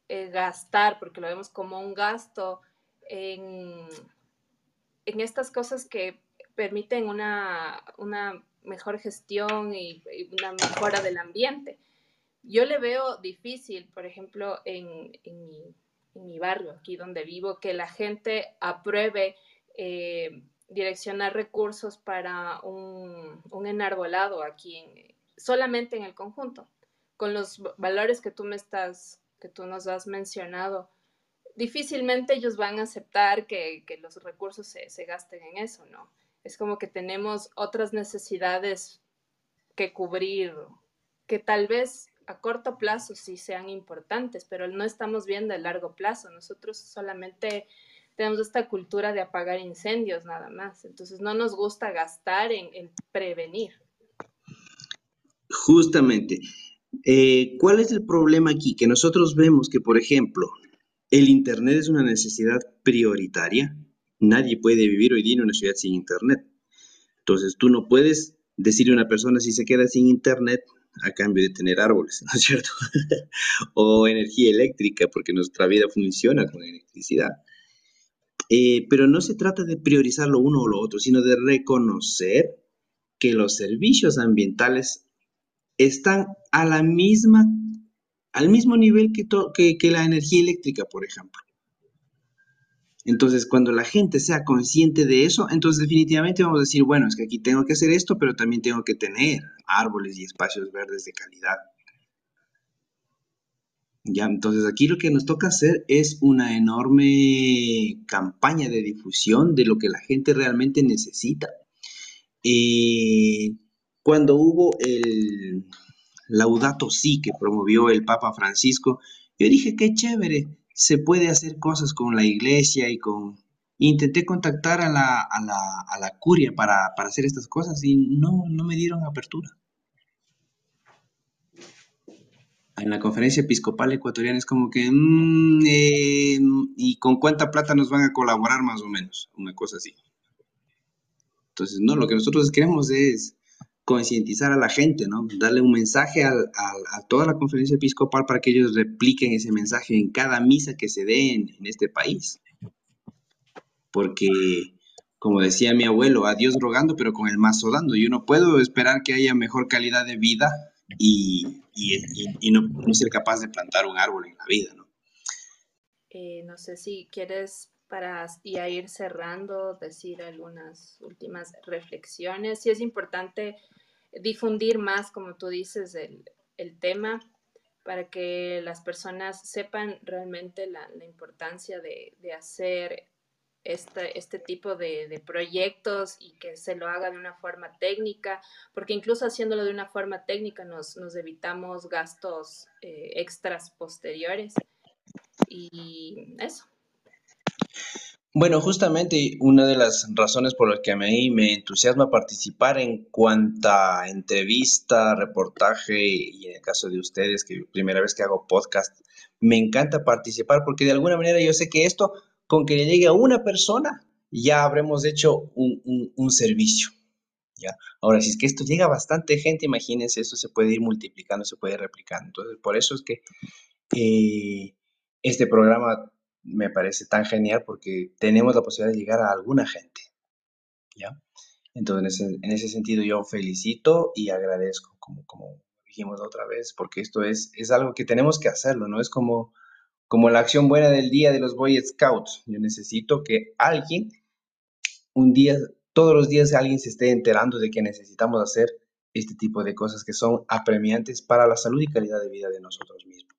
eh, gastar, porque lo vemos como un gasto en, en estas cosas que permiten una, una mejor gestión y, una mejora del ambiente. Yo le veo difícil, por ejemplo, en, mi, barrio, aquí donde vivo, que la gente apruebe eh, direccionar recursos para un, enarbolado aquí, solamente en el conjunto, con los valores que tú me estás, que tú nos has mencionado. Difícilmente ellos van a aceptar que, los recursos se, se gasten en eso, ¿no? Es como que tenemos otras necesidades que cubrir, que tal vez a corto plazo sí sean importantes, pero no estamos viendo a largo plazo. Nosotros solamente tenemos esta cultura de apagar incendios nada más. Entonces no nos gusta gastar en, prevenir. Justamente. Eh, ¿Cuál es el problema aquí? Que nosotros vemos que, por ejemplo, el Internet es una necesidad prioritaria Nadie puede vivir hoy día en una ciudad sin Internet. Entonces tú no puedes decirle a una persona si se queda sin Internet a cambio de tener árboles, ¿no es cierto? o energía eléctrica, porque nuestra vida funciona con electricidad. Eh, pero no se trata de priorizar lo uno o lo otro, sino de reconocer que los servicios ambientales están a la misma, al mismo nivel que, que la energía eléctrica, por ejemplo. Entonces, cuando la gente sea consciente de eso, entonces definitivamente vamos a decir, bueno, es que aquí tengo que hacer esto, pero también tengo que tener árboles y espacios verdes de calidad. Ya, entonces aquí lo que nos toca hacer es una enorme campaña de difusión de lo que la gente realmente necesita. Eh, cuando hubo el Laudato Si que promovió el Papa Francisco, yo dije, qué chévere, se puede hacer cosas con la iglesia y con... Intenté contactar a la, a la, a la curia para, para, hacer estas cosas y no, no me dieron apertura. En la conferencia episcopal ecuatoriana es como que, mmm, eh, ¿y con cuánta plata nos van a colaborar más o menos? Una cosa así. Entonces, no, lo que nosotros queremos es concientizar a la gente, ¿no? Darle un mensaje a, toda la conferencia episcopal para que ellos repliquen ese mensaje en cada misa que se dé en, este país. Porque, como decía mi abuelo, a Dios rogando, pero con el mazo dando. Yo no puedo esperar que haya mejor calidad de vida y, no, no, ser capaz de plantar un árbol en la vida, ¿no? Eh, no sé si quieres para ir cerrando, decir algunas últimas reflexiones. Sí es importante difundir más, como tú dices, el, tema para que las personas sepan realmente la, importancia de, hacer este, este tipo de, proyectos y que se lo haga de una forma técnica, porque incluso haciéndolo de una forma técnica nos, evitamos gastos eh, extras posteriores. Y eso. Bueno, justamente una de las razones por las que me entusiasma participar en cuanta entrevista, reportaje y en el caso de ustedes, que primera vez que hago podcast, me encanta participar porque de alguna manera yo sé que esto, con que le llegue a una persona, ya habremos hecho un, servicio. ¿ya? Ahora, si es que esto llega a bastante gente, imagínense, esto se puede ir multiplicando, se puede replicar. Entonces, por eso es que eh, este programa me parece tan genial porque tenemos la posibilidad de llegar a alguna gente. ¿Ya? Entonces, en ese, sentido, yo felicito y agradezco, como, como dijimos otra vez, porque esto es, es algo que tenemos que hacerlo, no es como, como la acción buena del día de los Boy Scouts. Yo necesito que alguien, un día, todos los días alguien se esté enterando de que necesitamos hacer este tipo de cosas que son apremiantes para la salud y calidad de vida de nosotros mismos.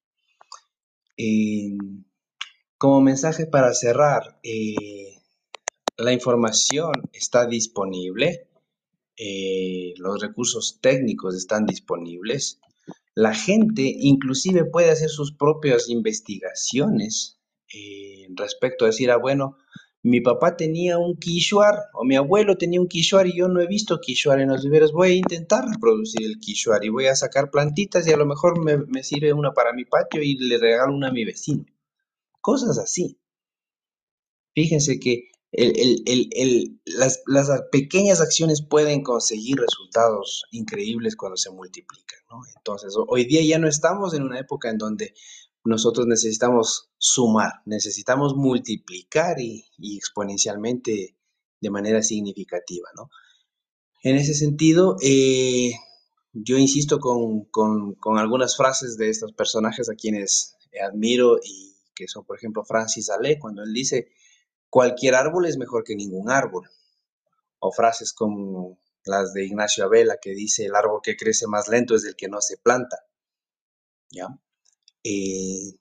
Como mensaje para cerrar, eh, la información está disponible, eh, los recursos técnicos están disponibles, la gente inclusive puede hacer sus propias investigaciones eh, respecto a decir, ah, bueno, mi papá tenía un quichuar o mi abuelo tenía un quichuar y yo no he visto quichuar en los viveros, voy a intentar reproducir el quichuar y voy a sacar plantitas y a lo mejor me, me sirve una para mi patio y le regalo una a mi vecino cosas así. Fíjense que las, pequeñas acciones pueden conseguir resultados increíbles cuando se multiplican. Entonces, hoy día ya no estamos en una época en donde nosotros necesitamos sumar, necesitamos multiplicar y, exponencialmente de manera significativa. En ese sentido, eh, yo insisto con, con algunas frases de estos personajes a quienes admiro y que son, por ejemplo, Francis Ale, cuando él dice, cualquier árbol es mejor que ningún árbol. O frases como las de Ignacio Abela, que dice, el árbol que crece más lento es el que no se planta. ¿Ya? Eh,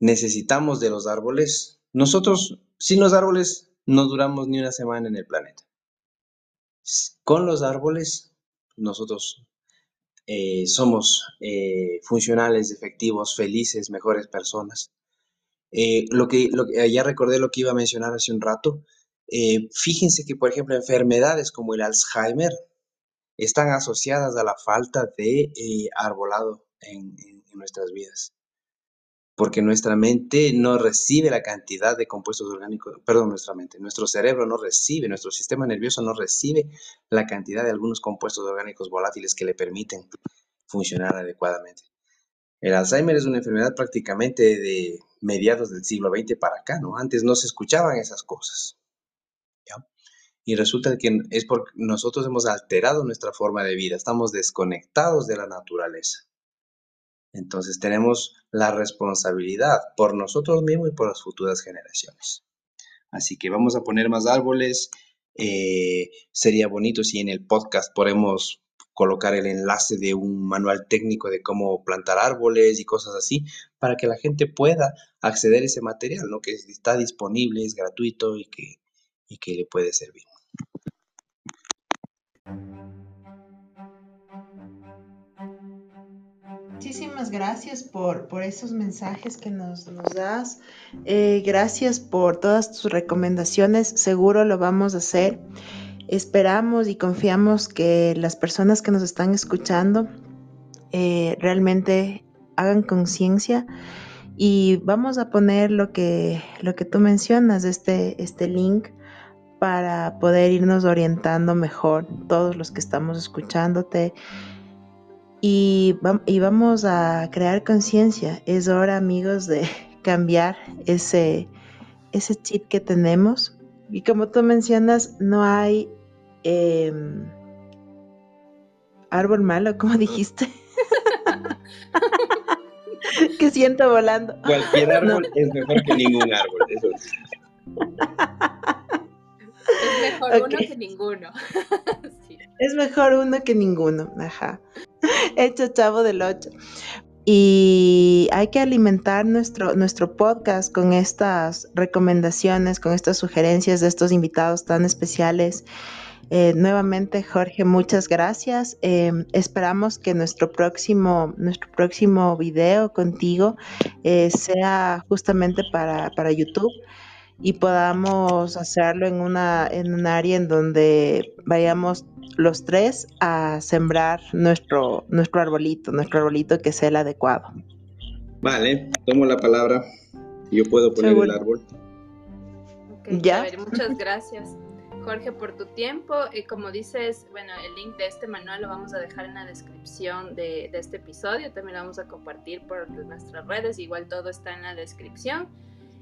necesitamos de los árboles. Nosotros, sin los árboles, no duramos ni una semana en el planeta. Con los árboles, nosotros eh, somos eh, funcionales, efectivos, felices, mejores personas. Eh, lo, que, lo ya recordé lo que iba a mencionar hace un rato. fíjense que, por ejemplo, enfermedades como el Alzheimer están asociadas a la falta de arbolado en nuestras vidas porque nuestra mente no recibe la cantidad de compuestos orgánicos, perdón, nuestra mente, nuestro cerebro no recibe, nuestro sistema nervioso no recibe la cantidad de algunos compuestos orgánicos volátiles que le permiten funcionar adecuadamente. El Alzheimer es una enfermedad prácticamente de mediados del siglo XX para acá, ¿no? Antes no se escuchaban esas cosas. Y resulta que es porque nosotros hemos alterado nuestra forma de vida, estamos desconectados de la naturaleza. Entonces tenemos la responsabilidad por nosotros mismos y por las futuras generaciones. Así que vamos a poner más árboles. Eh, sería bonito si en el podcast podemos colocar el enlace de un manual técnico de cómo plantar árboles y cosas así, para que la gente pueda acceder a ese material, ¿no? que está disponible, es gratuito y que, y que le puede servir. Muchísimas gracias por, por esos mensajes que nos, nos das. Eh, gracias por todas tus recomendaciones. Seguro lo vamos a hacer. Esperamos y confiamos que las personas que nos están escuchando eh, realmente hagan conciencia y vamos a poner lo que, lo que tú mencionas, este, este link para poder irnos orientando mejor todos los que estamos escuchándote y, y vamos a crear conciencia. Es hora amigos de cambiar ese, ese chip que tenemos y como tú mencionas, no hay Em, árbol malo, como dijiste. que siento volando. Cualquier árbol es mejor que ningún árbol, eso Es mejor uno que ninguno. Es mejor uno que ninguno, ajá. Hecho chavo del 8. Y hay que alimentar nuestro, nuestro podcast con estas recomendaciones, con estas sugerencias de estos invitados tan especiales eh, nuevamente, Jorge, muchas gracias. Em, esperamos que nuestro próximo, nuestro próximo video contigo eh, sea justamente para, YouTube y podamos hacerlo en una en un área en donde vayamos los tres a sembrar nuestro nuestro arbolito, nuestro arbolito que sea el adecuado. Vale, tomo la palabra. Yo puedo poner el árbol. ya. muchas gracias. Jorge, por tu tiempo. Y como dices, bueno, el link de este manual lo vamos a dejar en la descripción de, este episodio. También lo vamos a compartir por nuestras redes. Igual todo está en la descripción.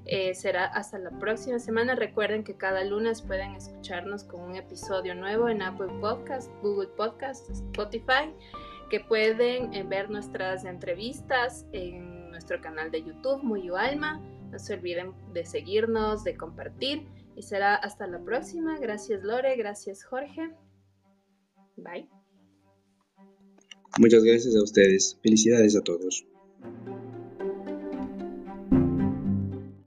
Eh, será hasta la próxima semana. Recuerden que cada lunes pueden escucharnos con un episodio nuevo en Apple Podcast, Google Podcast, Spotify, que pueden eh, ver nuestras entrevistas en nuestro canal de YouTube, Muy Alma. No se olviden de seguirnos, de compartir y será hasta la próxima. Gracias Lore, gracias Jorge. Bye. Muchas gracias a ustedes. Felicidades a todos.